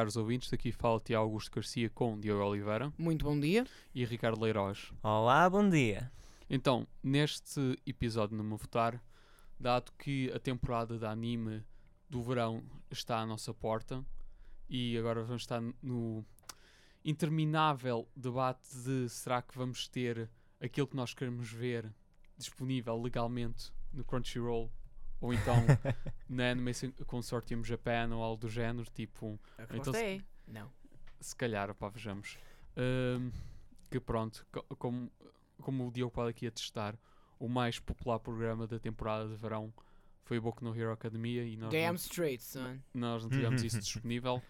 Caros ouvintes. Daqui fala Tiago Augusto Garcia com Diogo Oliveira Muito bom dia. e Ricardo Leirós. Olá, bom dia. Então, neste episódio no Votar, dado que a temporada de anime do verão está à nossa porta e agora vamos estar no interminável debate de será que vamos ter aquilo que nós queremos ver disponível legalmente no Crunchyroll ou então na Animation Consortium Japan ou algo do género, tipo A Então se- é não. se calhar, opá, vejamos. Ahm, que pronto, co- como, como o Diogo pode aqui atestar, o mais popular programa da temporada de verão foi o Boku no Hero Academia e nós, Damn não, straight, son. nós não tivemos isso disponível.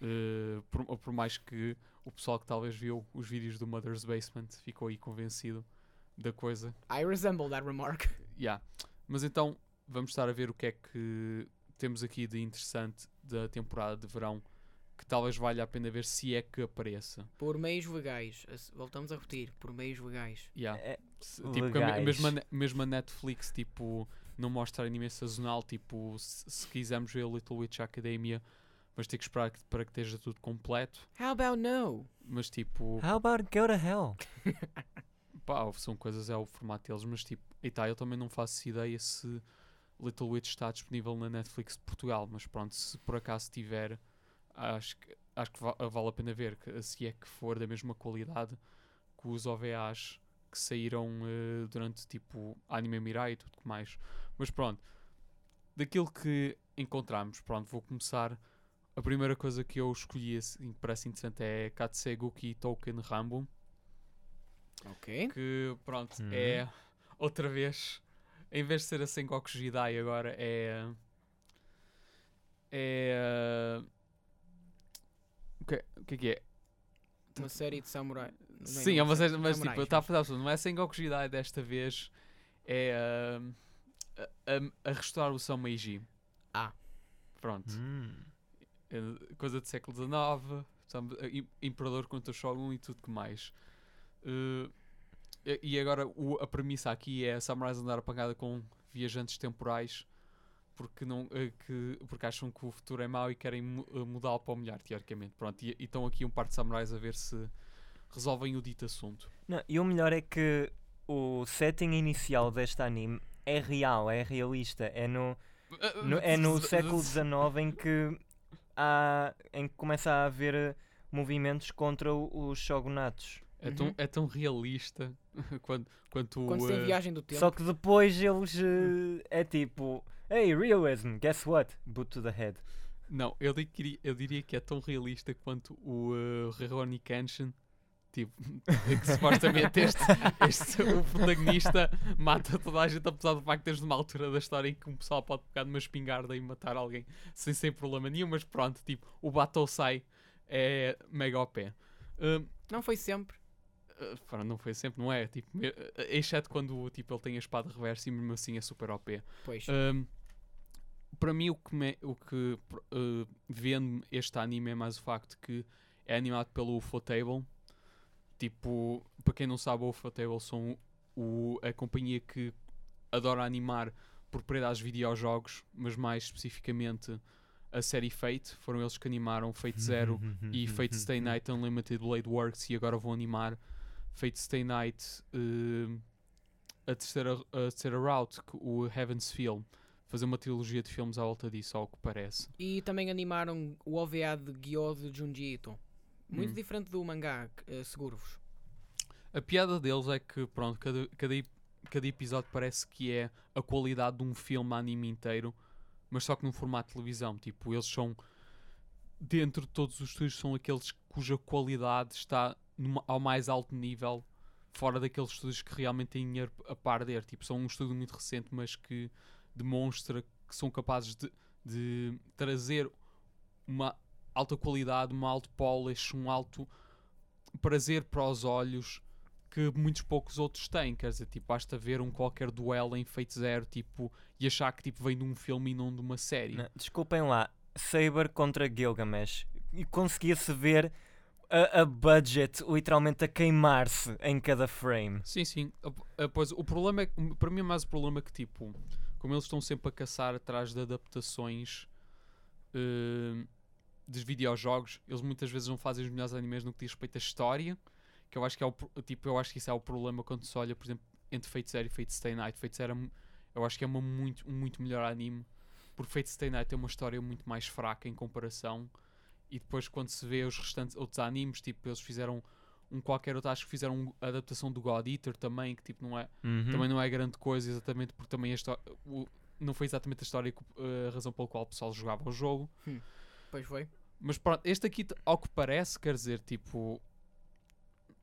eh, por, por mais que o pessoal que talvez viu os vídeos do Mother's Basement ficou aí convencido da coisa. I resemble that remark. Yeah. Mas então vamos estar a ver o que é que temos aqui de interessante da temporada de verão que talvez valha a pena ver se é que apareça. Por meios legais. Voltamos a repetir. Por meios legais. Yeah. É, tipo, legais. mesmo, a, mesmo a Netflix tipo, não mostra anime sazonal. Tipo, se, se quisermos ver Little Witch Academia, vamos ter que esperar que- para que esteja tudo completo. How about no? Mas tipo, How about go to hell? pá, são coisas, é o formato deles. Mas tipo, e tá, eu também não faço ideia se Little Witch está disponível na Netflix de Portugal. Mas pronto, se por acaso tiver, acho que, acho que va- vale a pena ver. que- se é que for da mesma qualidade que os OVAs que saíram eh, durante tipo Anime Mirai e tudo que mais. Mas pronto, daquilo que encontramos, pronto, vou começar. A primeira coisa que eu escolhi assim, que parece interessante é Katseguki Token Rambo Ok. que pronto, Uhum. é outra vez, em vez de ser a Sengoku Jidai agora é é o que, o que é que é? Uma série de samurai. Não Sim, não, é uma série mas tipo, está a fazer não é Sengoku Jidai desta vez, é ah, a, a, a restaurar o São Meiji. Ah. Pronto. Hum. É coisa do século XIX, Imperador contra Shogun e tudo que mais. Eh, e- agora o- a premissa aqui é a Samurais andar apagada com viajantes temporais porque, não, eh, que, porque acham que o futuro é mau e querem eh, mudá-lo para o melhor, teoricamente. Pronto, e, e estão aqui um par de samurais a ver se resolvem o dito assunto. Não, e o melhor é que o setting inicial deste anime é real, é realista. É no, no- é no século XIX em que, há, em que começa a haver movimentos contra os shogunatos. É tão, Uhum. é tão realista quando, quanto Quando tem eh, viagem do tempo. Só que depois eles eh, é tipo, hey, realism, guess what? Boot to the head. Não, eu diria, eu diria que é tão realista quanto o uh, Kenshin. Tipo, que supostamente este, este, o protagonista mata toda a gente, apesar do facto de teres numa altura da história em que um pessoal pode pegar numa espingarda e matar alguém sem, sem problema nenhum, mas pronto, tipo, o Batosai é mega OP. Uh, Não foi sempre. Uh, não foi sempre, não é? Tipo, uh, exceto quando tipo, ele tem a espada reversa e mesmo assim é super OP. Pois. Um, para mim, o que, me- o que uh, vende este anime é mais o facto que é animado pelo Ufotable. Tipo, para quem não sabe, o Ufotable são o, a companhia que adora animar propriedades de videojogos, mas mais especificamente a série Fate. Foram eles que animaram Fate Zero e Fate Stay Night Unlimited Blade Works e agora vão animar Fate Stay Night uh, a, terceira, a terceira route, o Heaven's Film. Fazer uma trilogia de filmes à volta disso, ao que parece. E também animaram o OVA de Gyo de Junji Ito. Muito Hum. diferente do mangá, uh, seguro-vos. A piada deles é que, pronto, cada, cada, cada episódio parece que é a qualidade de um filme anime inteiro, mas só que num formato de televisão. Tipo, eles são, dentro de todos os estúdios, são aqueles cuja qualidade está ao mais alto nível, fora daqueles estúdios que realmente têm dinheiro a perder. Tipo, são um estúdio muito recente, mas que demonstra que são capazes de, de trazer uma alta qualidade, um alto polish, um alto prazer para os olhos que muitos poucos outros têm. Quer dizer, tipo, basta ver um qualquer duelo em Fate Zero tipo, e achar que tipo, vem de um filme e não de uma série. Não, desculpem lá, Saber contra Gilgamesh. E conseguia-se ver a, a budget literalmente a queimar-se em cada frame. Sim, sim. A- Pois, o problema é para mim, é mais o problema que, tipo, como eles estão sempre a caçar atrás de adaptações eh, dos videojogos, eles muitas vezes não fazem os melhores animes no que diz respeito à história. Que eu acho que é o, tipo, eu acho que isso é o problema quando se olha, por exemplo, entre Fate Zero e Fate Stay Night. Fate Zero, é eu acho que é uma muito, um muito melhor anime, porque Fate Stay Night tem uma história muito mais fraca em comparação. E depois, quando se vê os restantes outros animes, tipo, eles fizeram um qualquer outro, acho que fizeram a adaptação do God Eater também, que tipo, não é, Uhum. também não é grande coisa, exatamente porque também a histó- o- não foi exatamente a história, a razão pela qual o pessoal jogava o jogo. Pois foi. Mas pronto, este aqui, ao que parece, quer dizer, tipo.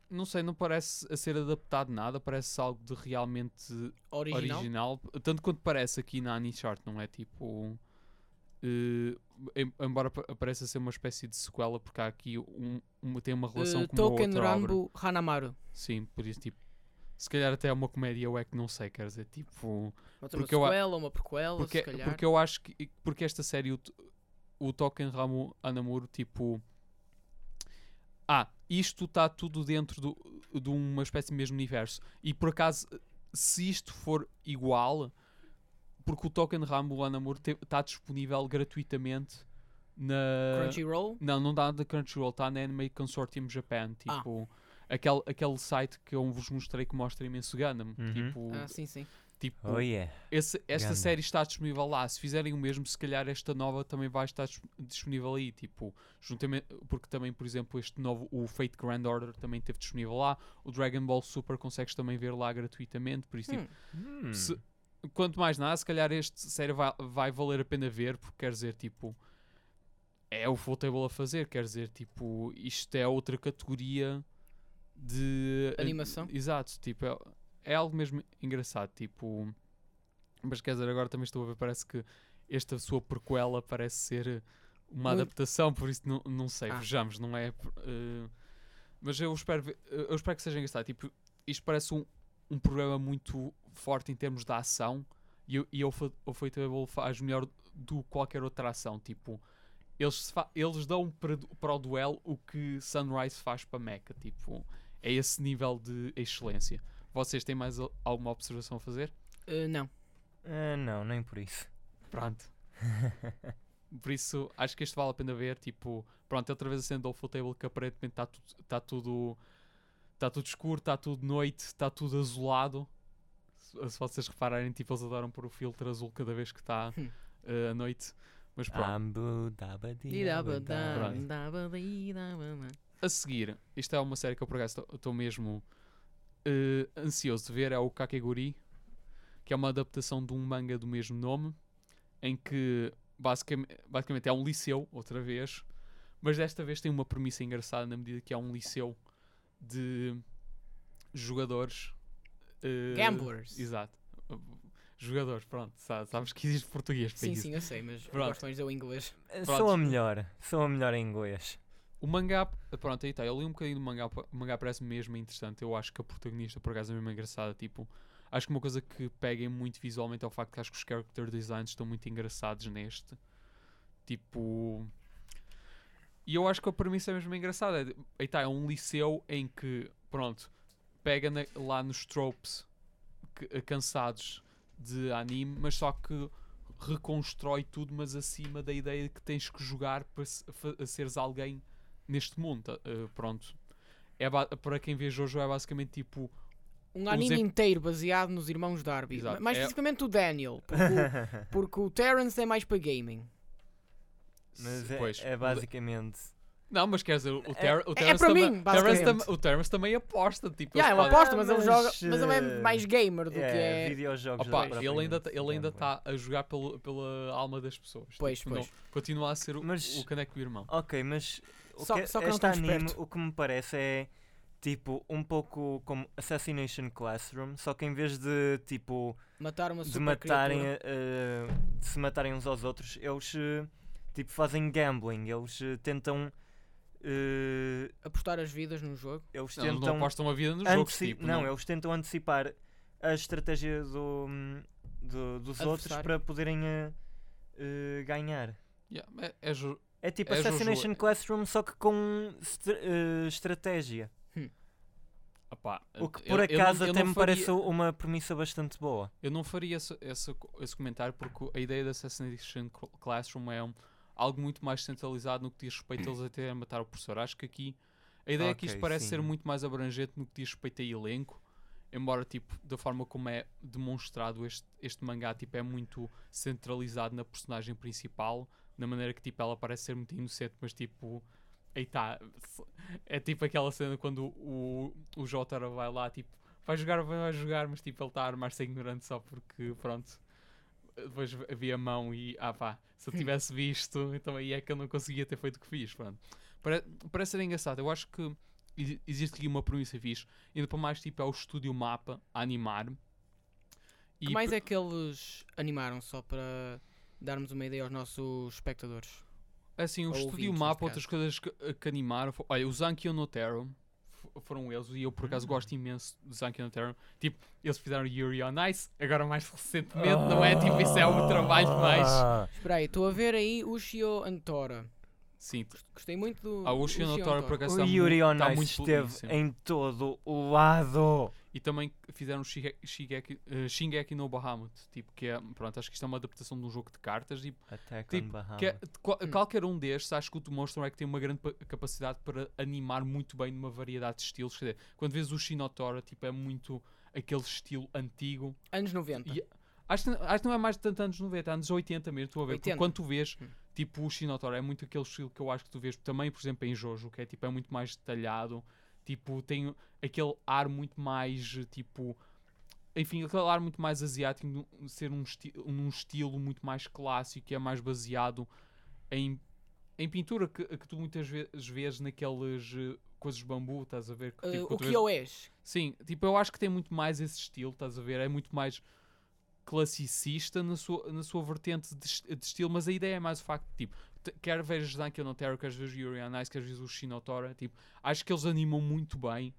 Não sei, não parece a ser adaptado nada, parece algo de realmente Original. original. Tanto quanto parece aqui na Anichart, não é? Tipo. eh, em- embora pa- pareça ser uma espécie de sequela, porque há aqui um, uma, tem uma relação Uh, com uma Token outra obra. Rambo Hanamaru. Sim, por isso, tipo. Se calhar até é uma comédia, eu é que não sei, quer dizer, tipo. Outra Porque uma eu sequela, uma prequela, Porque, se calhar. porque eu acho que. Porque esta série, o, o Token Ramo Anamuro, tipo. Ah, isto está tudo dentro do, de uma espécie de mesmo universo. E por acaso, se isto for igual, porque o Token Rambo Anamuro está disponível gratuitamente na. Crunchyroll. Não, não dá da Crunchyroll, está na Anime Consortium Japan. Ah. Tipo, aquele, aquele site que eu vos mostrei que mostra imenso Gundam. Uhum. Tipo, Ah, sim, sim. tipo Oh yeah. esse- esta Gundam. série está disponível lá. Se fizerem o mesmo, se calhar esta nova também vai estar dis- disponível aí. Tipo, juntamente, porque também, por exemplo, este novo, o Fate Grand Order, também esteve disponível lá. O Dragon Ball Super consegues também ver lá gratuitamente. Por isso, tipo, Hum. Hum. se- quanto mais nada, se calhar este série vai, vai valer a pena ver, porque quer dizer, tipo, é o Full Table a fazer, quer dizer, tipo, isto é outra categoria de Animação. Exato, tipo, é, é algo mesmo engraçado, tipo, mas quer dizer, agora também estou a ver, parece que esta sua prequela parece ser uma Muito- adaptação, por isso não, não sei, Ah. vejamos, não é? eh, mas eu espero, eu espero que seja engraçado, tipo, isto parece um, um programa muito forte em termos de ação e, eu- e o Fa- o Fateable faz melhor do que qualquer outra ação. Tipo, eles, eles dão para, para o duelo o que Sunrise faz para Mecha. Tipo, é esse nível de excelência. Vocês têm mais al- alguma observação a fazer? Uh, não. Ah, não, nem por isso. Pronto. Por isso, acho que este vale a pena ver. Tipo, pronto, outra vez a cena do Full Table que aparentemente está tudo, tá tudo, tá tudo escuro, está tudo noite, está tudo azulado. Se, se vocês repararem, tipo, eles adoram pôr o filtro azul cada vez que está Hum. eh, à noite. Mas pronto. A seguir, isto é uma série que eu por acaso estou mesmo eh, ansioso de ver, é o Kakeguri, que é uma adaptação de um manga do mesmo nome, em que basicamente, basicamente é um liceu, outra vez, mas desta vez tem uma premissa engraçada na medida que é um liceu de jogadores. eh, Gamblers. Exato. Jogadores, pronto, sa- sabes que existe português para Sim, isso. sim, eu sei, mas Pronto. gosto mais do inglês. Sou a Pronto. melhor. Sou a melhor em inglês. O mangá, pronto, aí está. Eu li um bocadinho do mangá. O mangá parece mesmo interessante. Eu acho que a protagonista, por acaso, é mesmo engraçada. Tipo, acho que uma coisa que pega muito visualmente é o facto que acho que os character designs estão muito engraçados neste. Tipo. E eu acho que a premissa é mesmo engraçada. É Aí está, é um liceu em que, pronto, pega na- lá nos tropes que- cansados de anime, mas só que reconstrói tudo, mas acima da ideia de que tens que jogar para se- seres alguém neste mundo. tá? Uh, pronto. É para quem vê Jojo é basicamente tipo. Um anime inteiro baseado nos irmãos Darby. Exato. Mais É- especificamente o Daniel. Porque o, porque o Terrence é mais para gaming. Mas é, pois, é o- basicamente Não, mas quer dizer, o, É- Ter o é Terence para também, mim, basicamente. tam- o Terence também aposta. Tipo, Yeah, é podem- aposta, mas, ele mas, joga. Mas ele é eh, mais gamer do É, que é. videojogos. Opa, ele ainda, tá- ele ainda está a jogar pelo, pela alma das pessoas. Pois, Tipo, pois. não- continua a ser o, Mas- o caneco do irmão. Ok, mas o Só- que, só que não este tão anime, esperto. o que me parece é tipo um pouco como Assassination Classroom, só que em vez de tipo Matar uma de matarem, eh, de se matarem uns aos outros, eles eh, tipo fazem gambling, eles eh, tentam eh, Apostar as vidas no jogo. eles Não, eles não tentam apostam a vida nos jogos. anteci- Tipo, não, eles tentam antecipar a estratégia do, do- dos outros Adversário. para poderem eh, ganhar. Yeah, é, é É tipo É Assassination Classroom, só que com estra- estratégia. opá, O que eu- por eu não- acaso eu até não me faria- parece uma premissa bastante boa. Eu não faria esse, esse, esse comentário porque a ideia da Assassination Cl- Classroom é um- algo muito mais centralizado no que diz respeito a eles até a matar o professor. Acho que aqui a ideia é que isto parece ser sim. muito mais abrangente no que diz respeito a elenco, embora tipo da forma como é demonstrado este, este mangá tipo, é muito centralizado na personagem principal, na maneira que tipo, ela parece ser muito inocente, mas tipo. Tá, é tipo aquela cena quando o, o Jotaro vai lá, tipo, vai jogar, vai jogar, mas tipo, ele está a armar-se ignorante só porque, pronto, depois havia mão e, ah pá, se eu tivesse visto, então aí é que eu não conseguia ter feito o que fiz, pronto. Pare- parece ser engraçado, eu acho que exi- existe aqui uma premissa fixe, ainda para mais, tipo, é o estúdio Mapa a animar. que mais é que eles animaram só para darmos uma ideia aos nossos espectadores? Assim, o Ou estúdio ouvintes, Mapa, caso. outras coisas que, que animaram. fo- Olha, o Zankyo no Tero f- foram eles, e eu por acaso gosto imenso do Zankyo no Tero. Tipo, eles fizeram Yuri on Ice, agora mais recentemente, não é? Tipo, isso é um trabalho mais. Ah, Espera aí, estou a ver aí Ushio Antora. Sim, Gostei muito do. a Ushio no Tero por acaso O está Yuri on Ice muito esteve em todo o lado. E também fizeram Shige- Shigeki, eh, Shingeki no Bahamut, tipo, que é, pronto, acho que isto é uma adaptação de um jogo de cartas e Attack Tipo, on Bahamas. que é- qual- Hum. qualquer um destes, acho que o demonstram é que tem uma grande pa- capacidade para animar muito bem numa variedade de estilos. Quer dizer, quando vês o Shinotora, tipo, é muito aquele estilo antigo. Anos 90. E- Acho que, acho que não é mais de tanto anos 90, anos 80 mesmo, tu a ver. Porque 80. quando tu vês, Hum. tipo, o Shinotora é muito aquele estilo que eu acho que tu vês também, por exemplo, em Jojo, que é tipo, é muito mais detalhado, tipo, tem aquele ar muito mais, eh, tipo, enfim, aquele ar muito mais asiático, ser um, esti um estilo muito mais clássico, que é mais baseado em, em pintura que, que tu muitas vezes vês naquelas eh, coisas de bambu, estás a ver? Que, Uh, tipo, o que eu és? Sim, tipo, eu acho que tem muito mais esse estilo, estás a ver? É muito mais classicista na sua, na sua vertente de, de estilo, mas a ideia é mais o facto de, tipo, quer vejas Dunkin' no Terror, quer vejas Yuri on Ice, quer vejas o Shinotora, tipo, acho que eles animam muito bem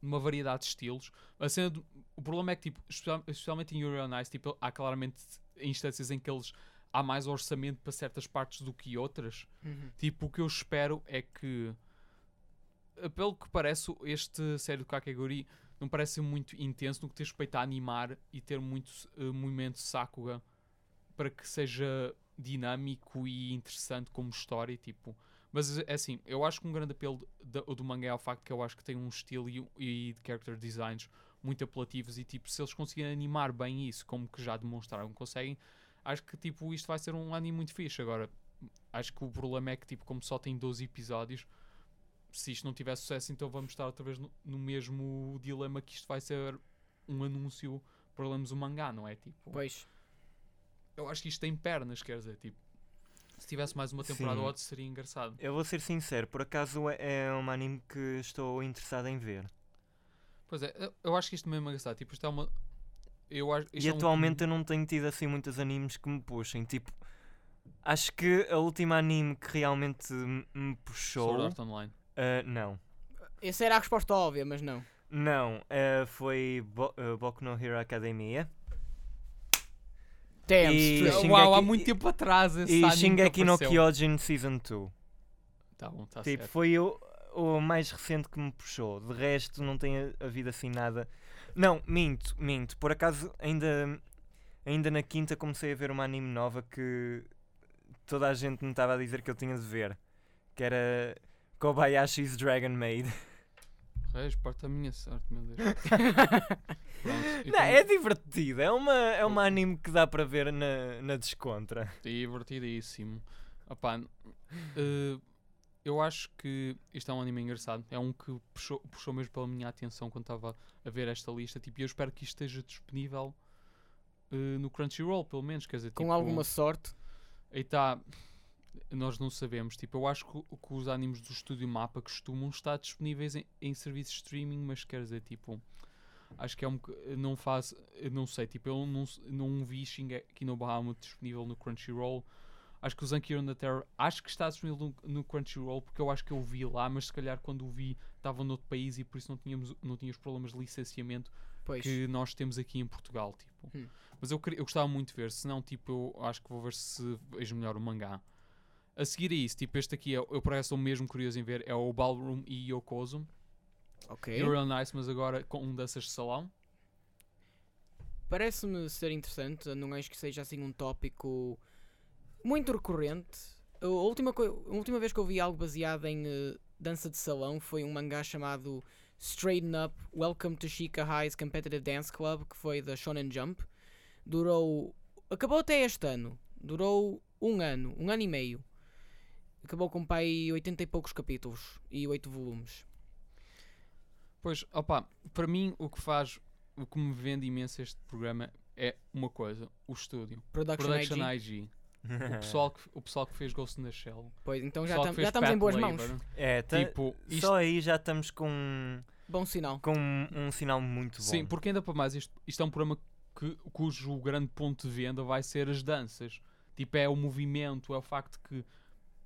numa variedade de estilos. A cena do- o problema é que, tipo, especial- especialmente em Yuri on Ice, tipo, há claramente instâncias em que eles há mais orçamento para certas partes do que outras. Uhum. Tipo, o que eu espero é que, pelo que parece, este série do Kakegori não parece muito intenso no que diz respeito a animar e ter muito eh, movimento Sakuga para que seja dinâmico e interessante como história, tipo. Mas é assim, eu acho que um grande apelo do, do mangá é o facto que eu acho que tem um estilo e, e de character designs muito apelativos e tipo, se eles conseguirem animar bem isso, como que já demonstraram que conseguem, acho que tipo, isto vai ser um anime muito fixe. Agora, acho que o problema é que tipo, como só tem 12 episódios, se isto não tiver sucesso, então vamos estar outra vez no, no mesmo dilema que isto vai ser um anúncio para lermos o mangá, não é? Tipo, Pois. Eu acho que isto tem pernas, quer dizer, tipo, se tivesse mais uma temporada ou outra seria engraçado. Eu vou ser sincero, por acaso é é um anime que estou interessado em ver. Pois é, eu- eu acho que isto mesmo é engraçado. Tipo, isto é uma. Eu acho, E é um- atualmente eu não tenho tido assim muitos animes que me puxem. Tipo, acho que a última anime que realmente me puxou. Sword Art Online. ah, não. Essa era a resposta óbvia, mas não. Não, ah, foi Bo ah, Boku no Hero Academia. Damn E-. Shingeki- Uau, há muito tempo atrás esse E Shingeki no. Kyojin Season 2. Tá bom, tá tipo, certo. foi o, o mais recente que me puxou. De resto, não tem havido assim nada. Não, minto, minto. Por acaso, ainda, ainda na quinta comecei a ver uma anime nova que toda a gente me estava a dizer que eu tinha de ver. Que era Kobayashi's Dragon Maid. Reis, parte a minha sorte, meu Deus. Pronto, Não, é divertido. É uma, é uma anime que dá para ver na, na descontra. Divertidíssimo. Opá, eh, eu acho que isto é um anime engraçado. É um que puxou, puxou mesmo pela minha atenção quando estava a ver esta lista. Tipo, e eu espero que isto esteja disponível uh, no Crunchyroll, pelo menos. Quer dizer, Com tipo, alguma sorte. Aí está. Nós não sabemos. Tipo, eu acho que, que, os animes do Estúdio Mapa costumam estar disponíveis em, em serviços de streaming, mas quer dizer, tipo. Acho que é um. Não faz. Não sei, tipo, eu não, não vi Shingeki no Bahamut disponível no Crunchyroll. Acho que o Zankiro na Terra. Acho que está disponível no, no, Crunchyroll porque eu acho que eu vi lá, mas se calhar quando o vi estava noutro país e por isso não tínhamos, não tínhamos problemas de licenciamento pois. que nós temos aqui em Portugal. Tipo. Hum. Mas eu, eu gostava muito de ver, se não, tipo, eu acho que vou ver se vejo melhor o mangá. A seguir a isso, tipo, este aqui, é, eu por acaso mesmo curioso em ver, é o Ballroom e Yokozo. Ok. É real nice, mas agora com danças de salão. Parece-me ser interessante, não acho que seja assim um tópico muito recorrente. A última, a última vez que eu vi algo baseado em uh, dança de salão foi um mangá chamado Straighten Up Welcome to Chica High's Competitive Dance Club, que foi da Shonen Jump. Durou. Acabou até este ano. Durou um ano, um ano e meio. Acabou com pai 80 e poucos capítulos e 8 volumes. Pois, opa, para mim o que faz, o que me vende imenso este programa é uma coisa, o estúdio. Production, Production IG. IG. o, pessoal que, o pessoal que fez Ghost in the Shell. Pois, então já, tam, já estamos em boas mãos. É, tá, tipo, isto... só aí já estamos com... Bom sinal. Com um, um sinal muito bom. Sim, porque ainda para mais, isto, isto é um programa que, cujo grande ponto de venda vai ser as danças. Tipo, é o movimento, é o facto que.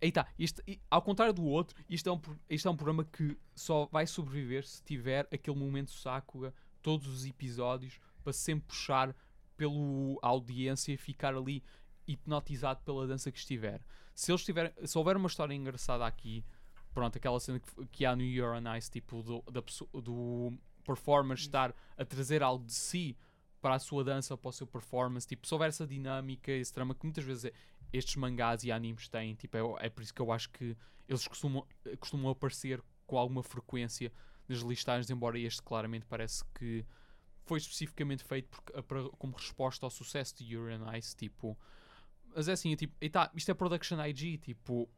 Aí tá, isto, ao contrário do outro, isto é, um, isto é um programa que só vai sobreviver se tiver aquele momento Sakura, todos os episódios, para sempre puxar pela audiência e ficar ali hipnotizado pela dança que estiver. Se eles tiverem, se houver uma história engraçada aqui, pronto, aquela cena que, que há no You're Nice, tipo, do, da, do performer estar a trazer algo de si para a sua dança, para o seu performance, tipo, se houver essa dinâmica, esse drama que muitas vezes é, estes mangás e animes têm, tipo, é, é, por isso que eu acho que eles costumam, costumam aparecer com alguma frequência nas listagens, embora este claramente parece que foi especificamente feito para, como resposta ao sucesso de Yuri on Ice, tipo, mas é assim, tipo, e tá, isto é Production IG, tipo,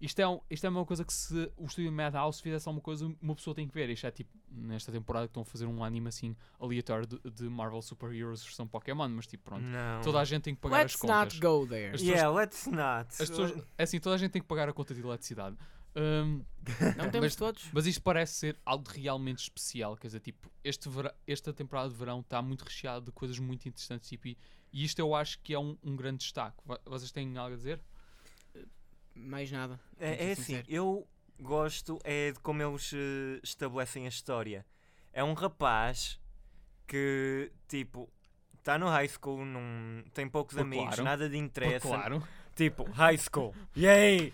isto é, um, isto é uma coisa que se o estúdio Madhouse fizesse alguma coisa, uma pessoa tem que ver. Isto é tipo, nesta temporada que estão a fazer um anime assim aleatório de, de Marvel Super Heroes versão Pokémon, mas tipo, pronto. Não. Toda a gente tem que pagar let's as contas. Let's not go there. As pessoas, yeah, let's not. As pessoas, é assim, toda a gente tem que pagar a conta de eletricidade. Um, não temos mas, todos. Mas isto parece ser algo realmente especial. Quer dizer, tipo, este vera, esta temporada de verão está muito recheada de coisas muito interessantes. Tipo, e, e isto eu acho que é um, um grande destaque. Vocês têm algo a dizer? mais nada. É, é assim, eu gosto é de como eles uh, estabelecem a história. É um rapaz que, tipo, está no high school, não tem poucos Por amigos, claro. nada de interesse. Por claro. Tipo, high school. Yay!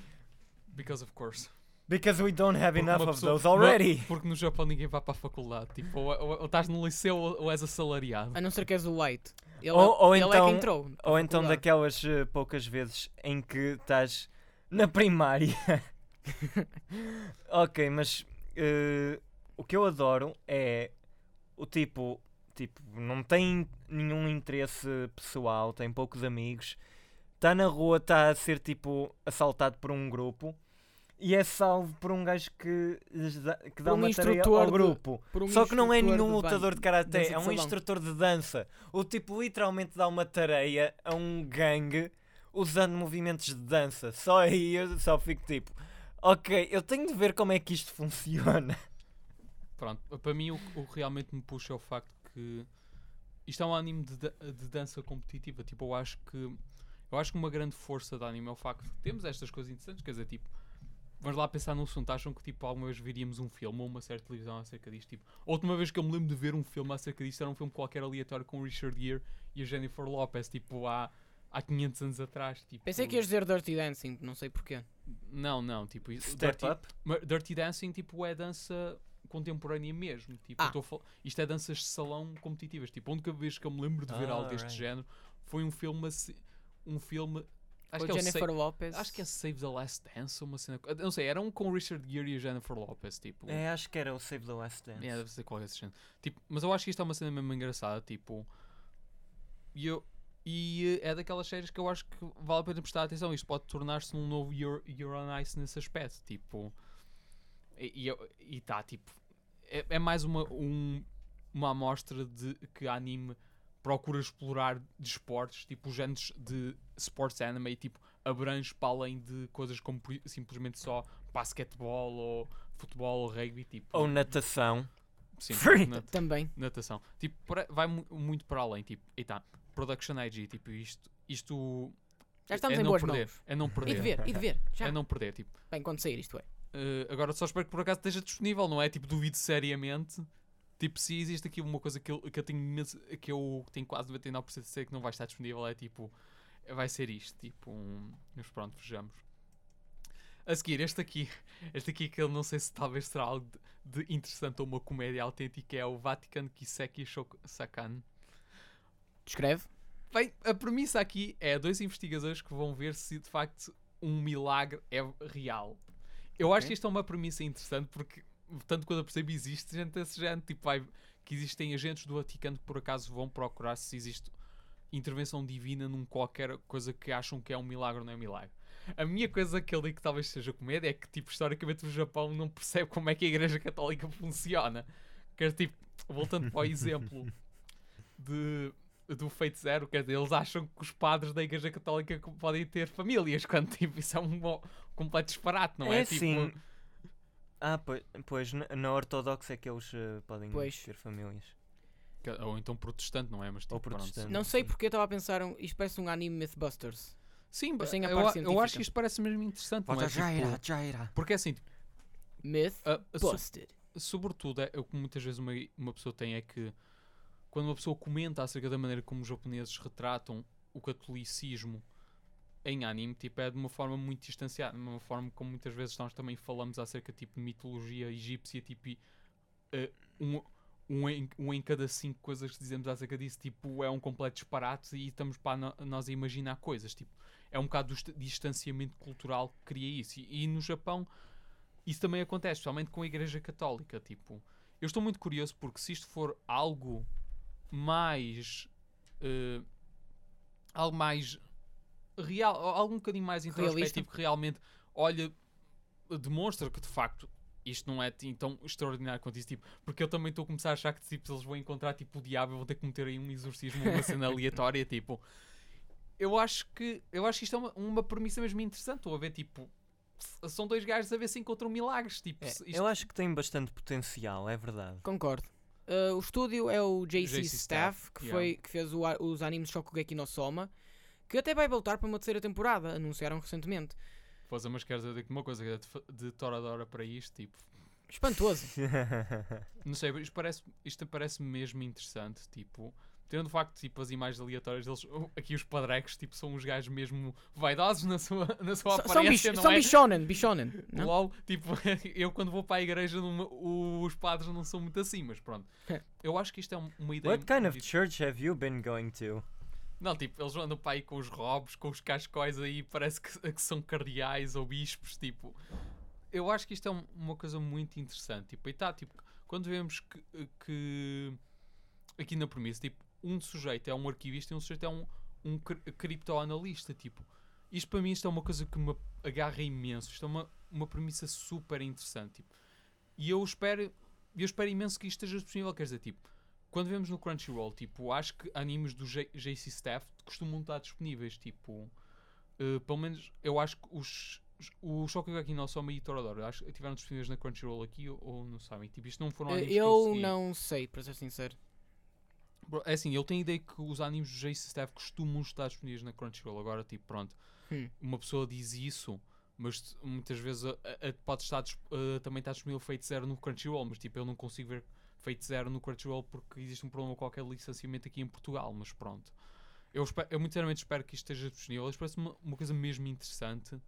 Because of course. Because we don't have Porque enough uma of pessoa- those already. Não, porque no Japão ninguém vai para a faculdade. Tipo, ou, ou- ou estás no liceu ou, ou és assalariado. A não ser que és o Light. Ele, Ou- ou ele é então- que entrou. para Ou então daquelas uh, poucas vezes em que estás na primária. ok, mas uh, o que eu adoro é o tipo, tipo, não tem nenhum interesse pessoal, tem poucos amigos, está na rua, está a ser tipo assaltado por um grupo e é salvo por um gajo que, dá, que dá um uma tarefa ao grupo. Um Só que não é nenhum de lutador de karaté, é um instrutor de dança. O tipo literalmente dá uma tarefa a um gangue usando movimentos de dança. Só aí eu só fico tipo, ok, eu tenho de ver como é que isto funciona. Pronto, para mim o, que realmente me puxa é o facto que isto é um anime de, de dança competitiva. Tipo, eu acho que eu acho que uma grande força do anime é o facto que temos estas coisas interessantes, quer dizer, tipo, vamos lá pensar num assunto, acham que tipo alguma vez veríamos um filme ou uma série de televisão acerca disto? Tipo, a última vez que eu me lembro de ver um filme acerca disto era um filme qualquer aleatório com o Richard Gere e a Jennifer Lopez, tipo, há, há 500 anos atrás. Tipo, Pensei que ias dizer Dirty Dancing, não sei porquê. Não, não, tipo, Step Dirty, up. mas Dirty Dancing tipo, é dança contemporânea mesmo. Tipo, Ah. fal- Isto é danças de salão competitivas. Tipo, a única vez que eu me lembro de ver Ah, algo deste right. género foi um filme assim. Um filme. Acho Ou que, é o Jennifer Sa- Lopez. acho que é Save the Last Dance ou uma cena. Não sei, era um com o Richard Gere e a Jennifer Lopez. Tipo, É, acho que era o Save the Last Dance. é, deve ser qualquer género. Tipo, mas eu acho que isto é uma cena mesmo engraçada. Tipo, e eu. E eh, é daquelas séries que eu acho que vale a pena prestar atenção. Isto pode tornar-se num novo You're, You're on Ice nesse aspecto. Tipo, e e e tá, tipo, é, é mais uma, um- uma amostra de que a anime procura explorar de esportes, tipo, os géneros de sports anime, e, tipo, abrange para além de coisas como simplesmente só basquetebol ou futebol ou rugby, tipo. Ou natação. sim, Free. nat- Também. natação. Tipo, vai mu- muito para além, tipo, e tá, production IG, tipo, isto, isto Já estamos é em não boas perder, mãos. é não E de perder, ver, e de ver. Já. é não perder, tipo. Bem, quando sair isto é. Uh, agora só espero que por acaso esteja disponível, não é? Tipo, duvido seriamente. Tipo, se existe aqui uma coisa que eu, que eu tenho imenso- que eu tenho quase 99% de certeza que não vai estar disponível, é tipo, vai ser isto. Tipo, um... mas pronto, vejamos. A seguir, este aqui, este aqui que eu não sei se talvez será algo de, de interessante ou uma comédia autêntica, é o Vatican Kiseki Shok- Sakan. Descreve. Bem, a premissa aqui é dois investigadores que vão ver se de facto um milagre é real. Eu acho Ok. que isto é uma premissa interessante porque, tanto quando eu percebo, existe gente desse género. Tipo, vai, que existem agentes do Vaticano que por acaso vão procurar se existe intervenção divina num qualquer coisa que acham que é um milagre ou não é um milagre. A minha coisa que eu digo que talvez seja comédia é que, tipo, historicamente o Japão não percebe como é que a Igreja Católica funciona. Quer dizer, tipo, voltando para o exemplo de, do Feito Zero, quer dizer, eles acham que os padres da Igreja Católica podem ter famílias, quando, tipo, isso é um completo disparate, não é? É sim. Tipo, Ah, pois, pois na, ortodoxa é que eles eh, podem Pois. ter famílias. que- ou então protestante, não é? Mas, tipo, Ou pronto. protestante. Não sei sim. porque eu estava a pensar, um- isto parece um anime Mythbusters. Sim, Mas sem a eu, eu acho que isto parece mesmo interessante, não é? Volta já irá, Tipo, já irá. porque assim, tipo, Myth a- a so- Busted. sobretudo, é, o que muitas vezes uma, uma pessoa tem é que quando uma pessoa comenta acerca da maneira como os japoneses retratam o catolicismo em anime, tipo, é de uma forma muito distanciada, de uma forma como muitas vezes nós também falamos acerca tipo, de mitologia egípcia, tipo, eh, um, um, em, um em cada cinco coisas que dizemos acerca disso, tipo, é um completo disparate e estamos para nós a imaginar coisas, tipo, é um bocado do dist- distanciamento cultural que cria isso. E, e no Japão isso também acontece, especialmente com a Igreja Católica. Tipo, eu estou muito curioso porque se isto for algo mais. eh, algo mais real, algo um bocadinho mais introspectivo que realmente olha, demonstra que de facto isto não é tão extraordinário quanto isso, tipo, porque eu também estou a começar a achar que tipo, eles vão encontrar tipo o diabo e vão ter que meter aí um exorcismo, uma cena aleatória, tipo. Eu acho que eu acho que isto é uma, uma premissa mesmo interessante. Estou a ver tipo são dois gajos a ver se encontram milagres, tipo, É, isto- Eu acho que tem bastante potencial, é verdade. Concordo. Uh, o estúdio é o JC, Staff, Staff, que, yeah. foi, que fez o os animes Shokugeki no Soma, que até vai voltar para uma terceira temporada, anunciaram recentemente. Foda, mas queres dizer uma coisa de, fa- de Toradora para isto, tipo, Espantoso. não sei, isto parece, isto parece mesmo interessante, tipo, tendo o facto, tipo, as imagens aleatórias deles, aqui os padrecos, tipo, são uns gajos mesmo vaidosos na sua, na sua S- são aparência, bicho, não são é? bichonen, bichonen. Não? LOL, tipo, eu quando vou para a igreja, numa- os padres não são muito assim, mas pronto. Eu acho que isto é um- uma ideia. What kind of church have you been going to? Não, tipo, eles andam para aí com os robos, com os cascóis aí, parece que, que são cardeais ou bispos, tipo. Eu acho que isto é um- uma coisa muito interessante, tipo, e tá, tipo, quando vemos que, que aqui na premissa, tipo, um sujeito é um arquivista e um sujeito é um, um cri- criptoanalista, tipo, isto para mim isto é uma coisa que me agarra imenso, isto é uma, uma premissa super interessante, tipo, e eu espero, eu espero imenso que isto esteja disponível, quer dizer, tipo, quando vemos no Crunchyroll, tipo, acho que animes do JC Staff costumam estar disponíveis, tipo, eh, pelo menos eu acho que os o Shokugeki no Soma e Toradora acho que estiveram disponíveis na Crunchyroll aqui ou, ou não sabem, tipo, isto não foram Uh, animes eu não sei, para ser sincero. Bro, É assim, eu tenho a ideia que os animes do JC Staff costumam estar disponíveis na Crunchyroll. Agora, tipo, pronto, Hum. uma pessoa diz isso, mas muitas vezes a- a- pode estar a- também estar disponível Fate Zero no Crunchyroll, mas tipo, eu não consigo ver Fate Zero no Crunchyroll porque existe um problema qualquer de licenciamento aqui em Portugal, mas pronto. Eu, espero, eu muito sinceramente espero que isto esteja disponível. Isto parece uma, uma coisa mesmo interessante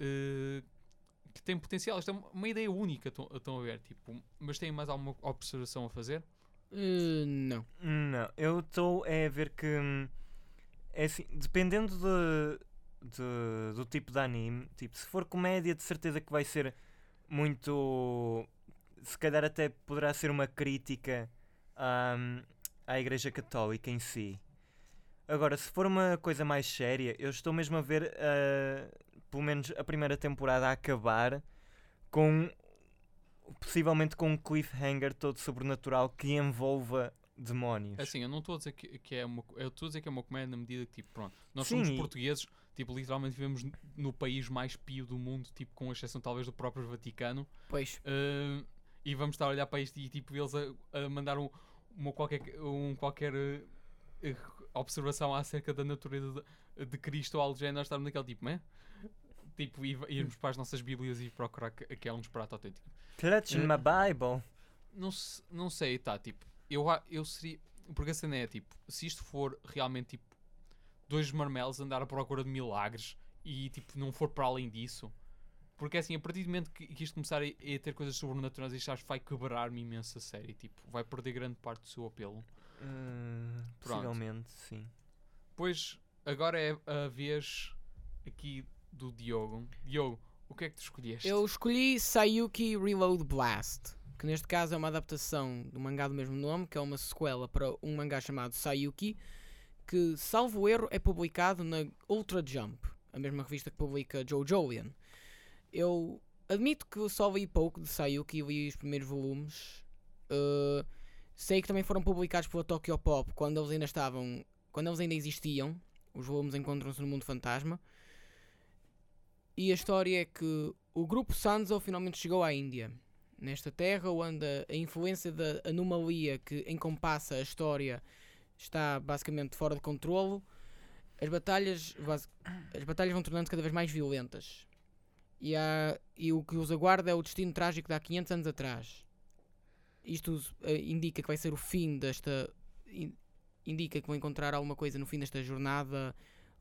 eh, que tem potencial. Isto é uma, ideia única, estão a ver, tipo, mas tem mais alguma observação a fazer? Uh, não. Não, eu estou é a ver que hum, é assim, dependendo de, de- do tipo de anime, tipo, se for comédia, de certeza que vai ser muito. Se calhar até poderá ser uma crítica hum, à Igreja Católica em si. Agora, se for uma coisa mais séria, eu estou mesmo a ver, ah, pelo menos a primeira temporada a acabar com possivelmente com um cliffhanger todo sobrenatural que envolva demónios. Assim, eu não estou a dizer que, que é uma. Eu estou a dizer que é uma comédia na medida que, tipo, pronto, nós Sim, somos portugueses, tipo, literalmente vivemos no país mais pio do mundo, tipo, com exceção talvez do próprio Vaticano. Pois. Uh, e vamos estar a olhar para isto e tipo eles a, a mandar um, uma qualquer, um qualquer uh, uh, observação acerca da natureza de, de Cristo ou algo do género, nós estarmos naquele tipo, né? Tipo, irmos para as nossas Bíblias e procurar que, que é um disparate autêntico. Clutch in my Bible. Não, não sei, tá, tipo, eu, eu seria. Porque a cena é tipo, se isto for realmente tipo dois marmelos andar à procura de milagres e tipo não for para além disso, porque assim, a partir do momento que, que isto começar a, a ter coisas sobrenaturais, isto acho que vai quebrar-me imenso a série, tipo, vai perder grande parte do seu apelo. Pronto. possivelmente, sim. Pois agora é a vez aqui do Diogo. Diogo, o que é que tu escolheste? Eu escolhi Sayuki Reload Blast, que neste caso é uma adaptação do mangá do mesmo nome, que é uma sequela para um mangá chamado Sayuki, que, salvo erro, é publicado na Ultra Jump, a mesma revista que publica JoJolian. Eu admito que só li pouco de Sayuki, li os primeiros volumes. Uh, sei que também foram publicados pela Tokyo Pop quando eles ainda estavam, quando eles ainda existiam. Os volumes encontram-se no mundo fantasma. E a história é que o grupo Sanzo finalmente chegou à Índia. Nesta terra onde a influência da anomalia que encompassa a história está basicamente fora de controlo, as batalhas, as batalhas vão tornando cada vez mais violentas. E, há, e o que os aguarda é o destino trágico de há 500 anos atrás. Isto eh, indica que vai ser o fim desta. in- indica que vão encontrar alguma coisa no fim desta jornada.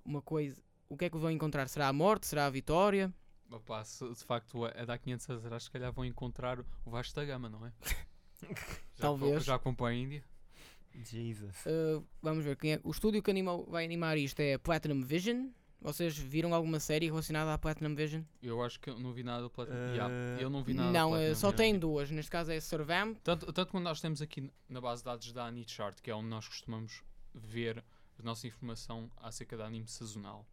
Uma coisa. O que é que vão encontrar? Será a morte? Será a vitória? Opa, se de facto é da 500 anos atrás, se calhar vão encontrar o Vasco da Gama, não é? Já, Talvez. Já acompanha a Índia. Jesus. Uh, vamos ver quem é. O estúdio que anima, vai animar isto é a Platinum Vision. Vocês viram alguma série relacionada à Platinum Vision? Eu acho que eu não vi nada do Platinum. Eh, Yeah, eu não vi nada Não, uh, Platinum só Vision. tem duas. Neste caso é Survamp. Tanto, tanto quando nós temos aqui na base de dados da Anichart, que é onde nós costumamos ver a nossa informação acerca da anime sazonal.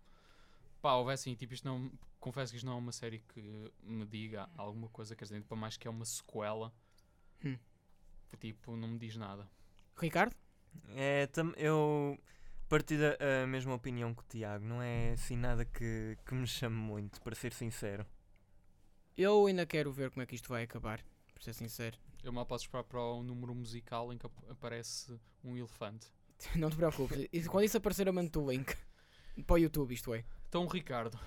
Pá, houve assim, tipo, isto não. Confesso que isto não é uma série que me diga alguma coisa, quer dizer, para mais que é uma sequela. Hum. Tipo, não me diz nada. Ricardo? É, tam, eu partilho a, mesma opinião que o Tiago. Não é assim nada que, que me chame muito, para ser sincero. Eu ainda quero ver como é que isto vai acabar, para ser sincero. Eu mal posso esperar para o número musical em que ap- aparece um elefante. Não te preocupes. Quando isso aparecer, eu mando o link para o YouTube, isto é. Então, Ricardo,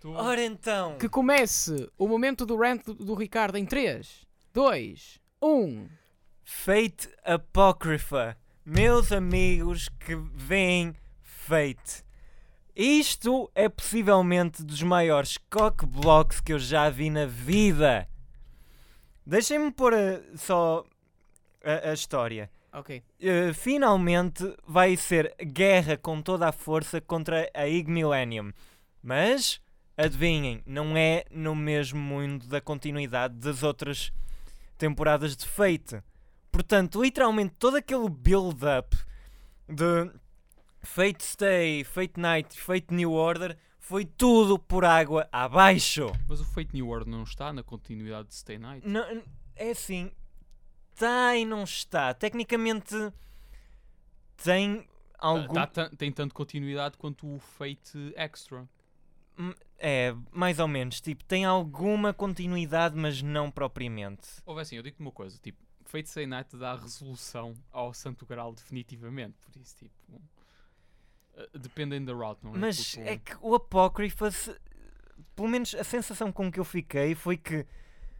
tu. Ora então! Que comece o momento do rant do, do Ricardo em 3, 2, 1. Fate Apócrifa. Meus amigos que veem Fate. Isto é possivelmente dos maiores cockblocks que eu já vi na vida. Deixem-me pôr eh, só a, a história. Ok. Uh, finalmente vai ser guerra com toda a força contra a Ig Millennium. Mas, adivinhem, não é no mesmo mundo da continuidade das outras temporadas de Fate. Portanto, literalmente todo aquele build-up de Fate Stay, Fate Night, Fate New Order foi tudo por água abaixo. Mas o Fate New World não está na continuidade de Stay Night. Não, é assim, está e não está. Tecnicamente tem algum. Tá- tá- tem tanto continuidade quanto o Fate Extra. É, mais ou menos. Tipo, tem alguma continuidade, mas não propriamente. Ou assim, eu digo-te uma coisa, tipo, Fate Stay Night dá resolução ao Santo Graal definitivamente, por isso, tipo, eh, dependem da route, não é? Mas Tipo, é que o Apócrifa, pelo menos a sensação com que eu fiquei foi que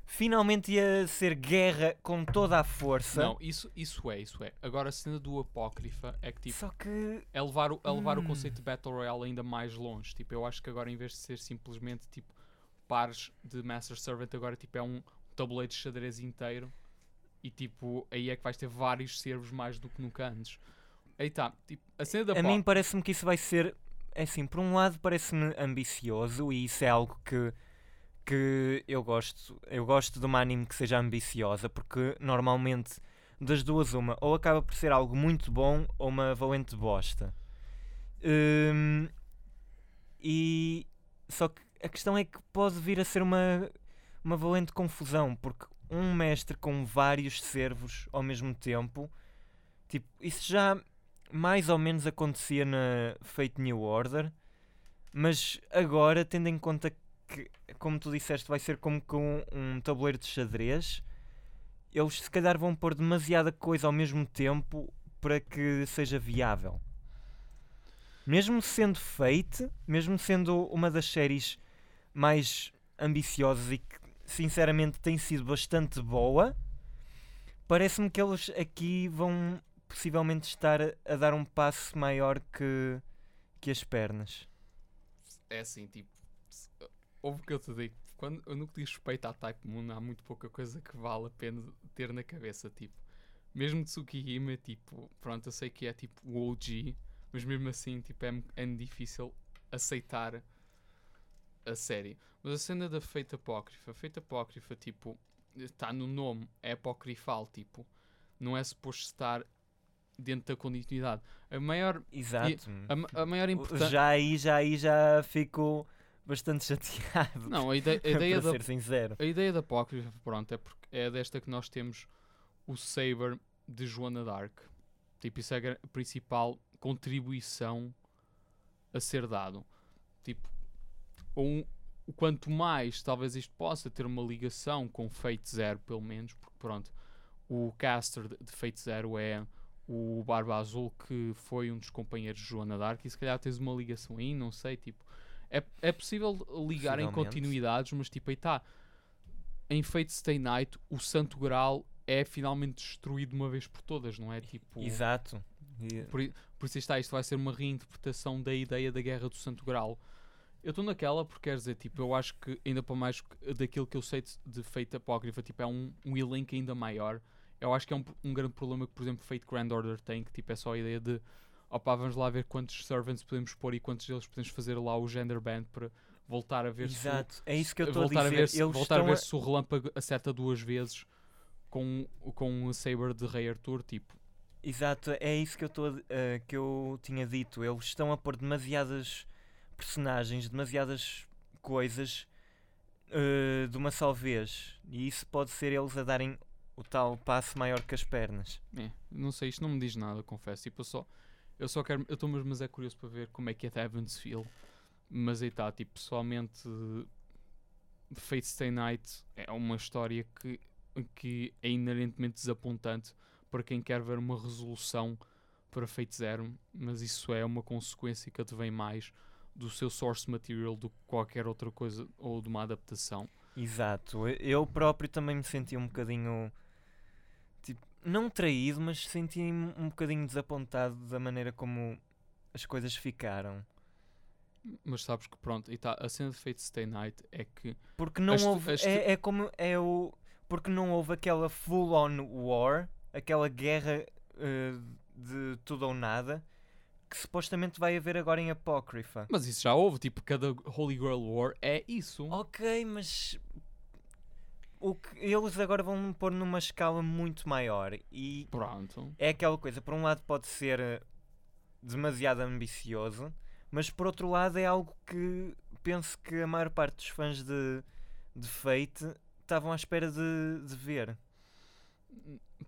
finalmente ia ser guerra com toda a força. Não, isso, isso é, isso é. Agora a cena do Apócrifa é que, tipo, Só que. é levar, o, é levar o Hum. conceito de Battle Royale ainda mais longe. Tipo, eu acho que agora em vez de ser simplesmente, tipo, pares de Master Servant, agora, tipo, é um tabuleiro de xadrez inteiro. E, tipo, aí é que vais ter vários servos mais do que nunca antes. Aí tá, tipo, a cena da A Pó- mim parece-me que isso vai ser. É assim, por um lado parece-me ambicioso e isso é algo que, que eu gosto. Eu gosto de uma anime que seja ambiciosa porque normalmente das duas uma ou acaba por ser algo muito bom ou uma valente bosta. Hum, e só que a questão é que pode vir a ser uma, uma valente confusão, porque um mestre com vários servos ao mesmo tempo, tipo, isso já mais ou menos acontecia na Fate New Order, mas agora, tendo em conta que, como tu disseste, vai ser como com um tabuleiro de xadrez, eles se calhar vão pôr demasiada coisa ao mesmo tempo para que seja viável. Mesmo sendo Fate, mesmo sendo uma das séries mais ambiciosas e que sinceramente tem sido bastante boa, parece-me que eles aqui vão possivelmente estar a, dar um passo maior que, que as pernas. É assim, tipo, ouve o que eu te digo. Quando, no que diz respeito à Type Moon, há muito pouca coisa que vale a pena ter na cabeça. Tipo, mesmo Tsukihime, tipo, pronto, eu sei que é tipo o OG, mas mesmo assim, tipo, é, é difícil aceitar a série. Mas a cena da Feita Apócrifa, Feita Apócrifa, tipo, está no nome, é apocrifal, tipo, não é suposto estar dentro da continuidade. A maior, Exato. a, a maior importância. Já aí, já aí já fico bastante chateado. Não, a ideia, a ideia da ser sincero. A ideia da Apócrifa, pronto, é, porque é desta que nós temos o Saber de Joana Dark. Tipo, isso é a principal contribuição a ser dado. Tipo, um, o quanto mais talvez isto possa ter uma ligação com Fate Zero, pelo menos, porque pronto, o caster de Fate Zero é o Barba Azul que foi um dos companheiros de Joana Dark e se calhar tens uma ligação aí, não sei, tipo, é, é possível ligar em continuidades, mas tipo, aí está. Em Fate Stay Night, o Santo Graal é finalmente destruído de uma vez por todas, não é? Tipo, Exato. Por, por isso está, isto vai ser uma reinterpretação da ideia da Guerra do Santo Graal. Eu estou naquela porque quer dizer, tipo, eu acho que ainda para mais daquilo que eu sei de, de Fate Apócrifa, tipo, é um, um elenco ainda maior. Eu acho que é um, um grande problema que, por exemplo, Fate Grand Order tem, que tipo, é só a ideia de opá, vamos lá ver quantos servants podemos pôr e quantos deles podemos fazer lá o gender band para voltar a ver se Exato. É isso que eu estou a dizer. a ver, se, Eles voltar a ver a- se o relâmpago acerta duas vezes com, com o Saber de Rei Arthur, tipo, Exato, é isso que eu, tô, eh, que eu tinha dito. Eles estão a pôr demasiadas personagens, demasiadas coisas eh, de uma só vez. E isso pode ser eles a darem o tal passo maior que as pernas. É, não sei, isto não me diz nada, confesso. Tipo, eu só, eu só quero, eu estou mesmo mas é curioso para ver como é que é de Evansville. Mas aí está, tipo, pessoalmente, Fate Stay Night é uma história que, que é inerentemente desapontante para quem quer ver uma resolução para Fate Zero, mas isso é uma consequência que advém mais do seu source material do que qualquer outra coisa ou de uma adaptação. Exato, eu próprio também me senti um bocadinho. Tipo, não traído, mas senti-me um bocadinho desapontado da maneira como as coisas ficaram. Mas sabes que pronto, e tá, a cena de Fate Stay Night é que Porque não houve. É, é como. É o, porque não houve aquela full-on war, aquela guerra eh, de tudo ou nada, que supostamente vai haver agora em Apócrifa. Mas isso já houve, tipo, cada Holy Grail War é isso. Ok, mas. O que eles agora vão pôr numa escala muito maior. E Pronto. é aquela coisa, por um lado pode ser demasiado ambicioso, mas por outro lado é algo que penso que a maior parte dos fãs de, de Fate estavam à espera de, de ver.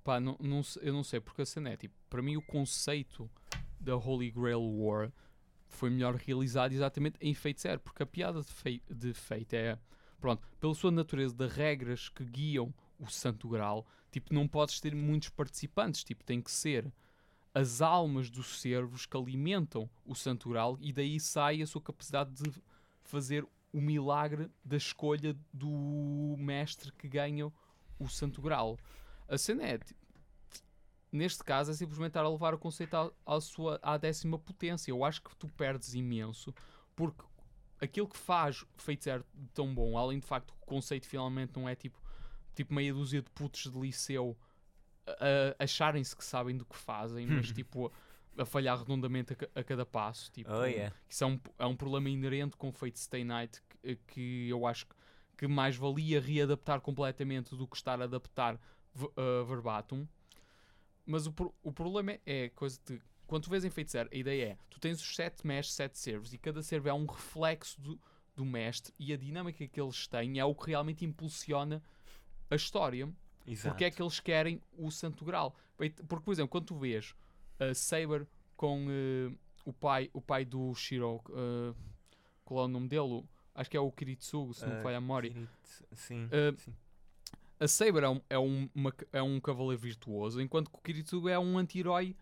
Pá, não, não, eu não sei, porque a cena é, tipo, para mim o conceito da Holy Grail War foi melhor realizado exatamente em Zero, porque a piada de Fate, de Fate é, pronto, pela sua natureza de regras que guiam o Santo Graal, tipo, não podes ter muitos participantes, tipo, tem que ser as almas dos servos que alimentam o Santo Graal e daí sai a sua capacidade de fazer o milagre da escolha do mestre que ganha o Santo Graal. A cena é, neste caso, é simplesmente estar a levar o conceito à, à sua à décima potência. Eu acho que tu perdes imenso, porque aquilo que faz Fate Zero tão bom, além de facto que o conceito finalmente não é tipo, tipo meia dúzia de putos de liceu acharem-se que sabem do que fazem, mas tipo a falhar redondamente a, a cada passo. Tipo, Oh, yeah. isso é um, é um problema inerente com Fate Stay Night que, que eu acho que- que mais valia readaptar completamente do que estar a adaptar uh, verbatim. Mas o, o problema é, é coisa de quando tu vês em feiticeiro, a ideia é, tu tens os sete mestres, sete servos, e cada servo é um reflexo do, do mestre, e a dinâmica que eles têm é o que realmente impulsiona a história. Exato. Porque é que eles querem o Santo Graal. Porque, por exemplo, quando tu vês a Saber com eh, o, pai, o pai do Shiro, eh, qual é o nome dele? Acho que é o Kiritsugu, se não Ah, foi a memória. Kirit- Sim. Uh, sim. A Saber é um, é, um, uma- é um cavaleiro virtuoso, enquanto que o Kiritsugu é um anti-herói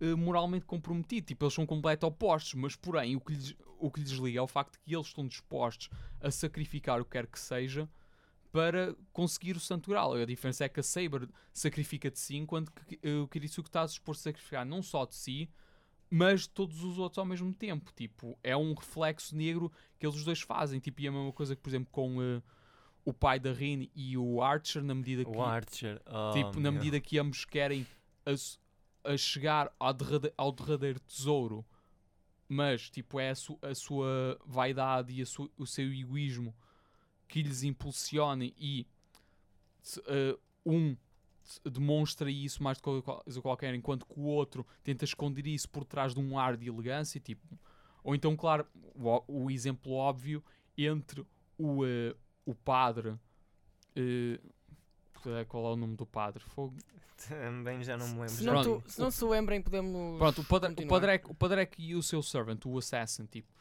eh, moralmente comprometido. Tipo, eles são completamente opostos, mas porém o que, lhes, o que lhes liga é o facto de que eles estão dispostos a sacrificar o que quer que seja para conseguir o Santo Graal. A diferença é que a Saber sacrifica de si, enquanto que eh, o Kiritsugu está disposto a sacrificar não só de si, mas de todos os outros ao mesmo tempo. Tipo, é um reflexo negro que eles dois fazem. Tipo, e a mesma coisa que, por exemplo, com eh, o pai da Rin e o Archer, na medida que O Archer. oh, tipo, na medida que ambos querem a, a chegar ao, derrade- ao derradeiro tesouro, mas tipo, é a, su- a sua vaidade e su- o seu egoísmo que lhes impulsiona e eh, um demonstra isso mais do que coisa qualquer, enquanto que o outro tenta esconder isso por trás de um ar de elegância, tipo, ou então, claro, o, o exemplo óbvio entre o, eh, o padre. eh, qual é o nome do padre? Fogo. Também já não me lembro. Se não, tu- se não se lembrem, podemos. Pronto, o, padre, o, continuar. padreco, o padreco e o seu servant, o assassin, tipo,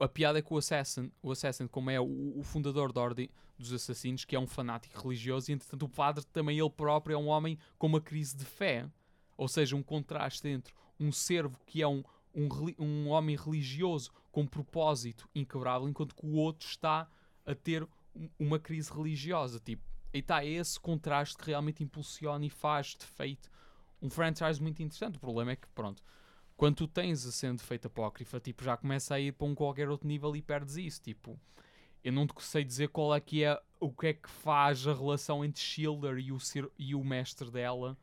a piada é que o assassin, o assassin como é o, o fundador da ordem dos assassinos, que é um fanático religioso, e entretanto o padre também ele próprio é um homem com uma crise de fé, ou seja, um contraste entre um servo que é um, um, um homem religioso com propósito inquebrável, enquanto que o outro está a ter um- uma crise religiosa, tipo, e está esse contraste que realmente impulsiona e faz de feito um franchise muito interessante. O problema é que, pronto, quando tu tens a cena de feito apócrifa, tipo, já começa a ir para um qualquer outro nível e perdes isso. Tipo, eu não te sei dizer qual é que é, o que é que faz a relação entre Shielder e o, e o mestre dela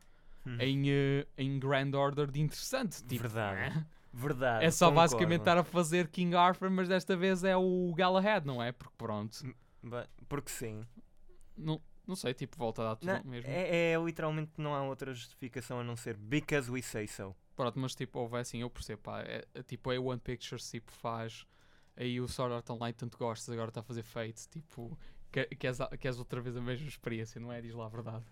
Hum. em, eh, em Grand Order de interessante. Tipo, Verdade. né? Verdade. É só concordo. basicamente estar a fazer King Arthur, mas desta vez é o Galahad, não é? Porque pronto, Ba- Porque sim. não, não sei, tipo, volta a dar tudo Não, mesmo. é, é literalmente não há outra justificação a não ser because we say so. Pronto, mas tipo, houve assim, eu percebo, pá, é, é, tipo, a One Pictures tipo, faz aí o Sword Art Online tanto gostas, agora está a fazer feito, tipo, que, queres, queres outra vez a mesma experiência, não é? Diz lá a verdade.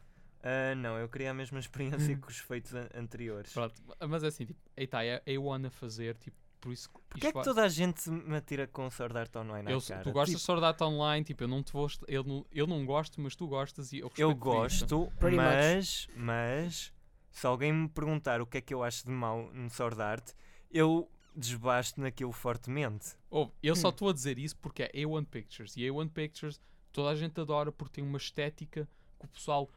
Ah, não, eu queria a mesma experiência que os feitos an- anteriores. Pronto, mas é assim, tipo, aí está, é a One a fazer, tipo, por isso que Porquê é que toda a gente me atira com Sword Art Online eu, cara? tu gostas de Tipo, Sword Art Online, tipo, eu não te vou, eu não, eu não gosto, mas tu gostas e eu respeito eu isso. gosto, much. mas, mas se alguém me perguntar o que é que eu acho de mau no Sword Art, eu desbasto naquilo fortemente. Ouve, eu só Hum. estou a dizer isso porque é A1 Pictures. E a A1 Pictures toda a gente adora porque tem uma estética que o pessoal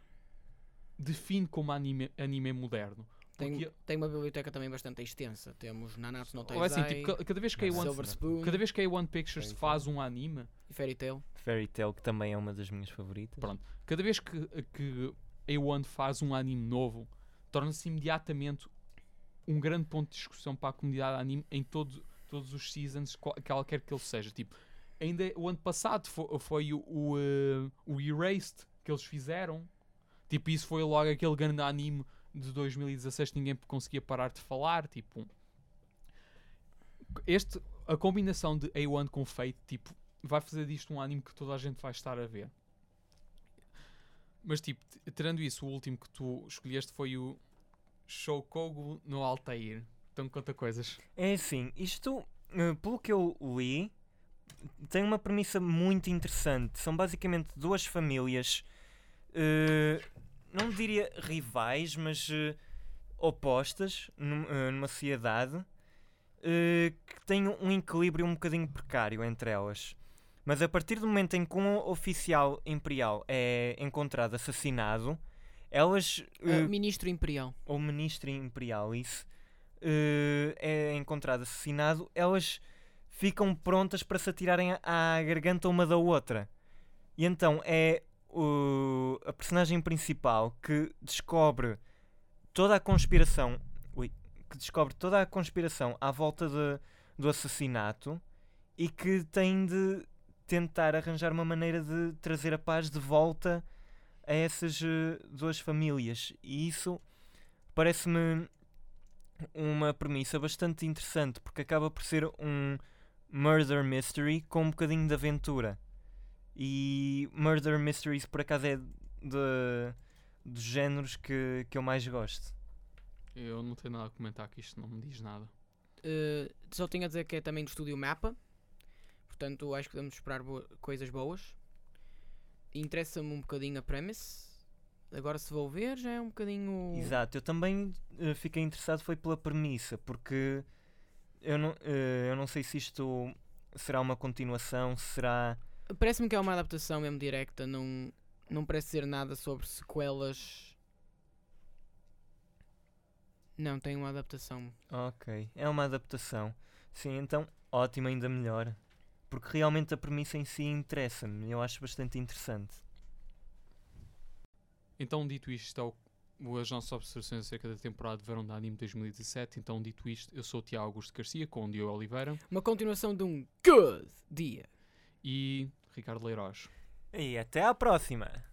define como anime, anime moderno. Tem, Porque, tem uma biblioteca também bastante extensa. Temos Nanatsu no ou Taizai, assim, tipo, ca- cada, vez que a A1, Silver Spoon cada vez que a A1 Pictures Fairy faz um anime, e Fairy Tail. Fairy Tail, que também é uma das minhas favoritas. Pronto. cada vez que, que a A1 faz um anime novo, torna-se imediatamente um grande ponto de discussão para a comunidade anime em todo, todos os seasons, qual- qualquer que ele seja. Tipo, ainda o ano passado foi, foi o, o, eh, o Erased que eles fizeram. Tipo, isso foi logo aquele grande anime de 2016 que ninguém conseguia parar de falar. Tipo, este, a combinação de A1 com Fate, tipo, vai fazer disto um anime que toda a gente vai estar a ver. Mas, tipo, tirando isso, o último que tu escolheste foi o Shoukogu no Altair. Então, conta coisas. É assim, isto, eh, pelo que eu li, tem uma premissa muito interessante. São basicamente duas famílias, eh, não diria rivais, mas eh, opostas num- eh, numa sociedade eh, que têm um equilíbrio um bocadinho precário entre elas. Mas a partir do momento em que um oficial imperial é encontrado assassinado, elas. Ministro Imperial. ou ministro imperial, isso é encontrado assassinado, elas ficam prontas para se atirarem à à garganta uma da outra. E então é o- a personagem principal que descobre toda a conspiração, ui, que descobre toda a conspiração à volta de- do assassinato e que tem de tentar arranjar uma maneira de trazer a paz de volta a essas eh, duas famílias. E isso parece-me uma premissa bastante interessante, porque acaba por ser um murder mystery com um bocadinho de aventura. E murder mysteries, por acaso, é de, dos géneros que, que eu mais gosto. Eu não tenho nada a comentar que isto não me diz nada. Uh, só tenho a dizer que é também do estúdio Mapa. Portanto, acho que podemos esperar boa- coisas boas. Interessa-me um bocadinho a premise. Agora, se vou ver, já é um bocadinho. Exato, eu também eh, fiquei interessado foi pela premissa, porque eu não, eh, eu não sei se isto será uma continuação, se será. Parece-me que é uma adaptação mesmo directa. Não, não parece ser nada sobre sequelas. Não, tem uma adaptação. Ok, é uma adaptação. Sim, então ótimo, ainda melhor. Porque realmente a premissa em si interessa-me, eu acho bastante interessante. Então, dito isto, estão as nossas observações acerca da temporada de verão da Anime 2017. Então, dito isto, eu sou o Tiago Augusto Garcia, com o Diogo Oliveira Uma continuação de um good dia. e Ricardo Leiroz. E até à próxima!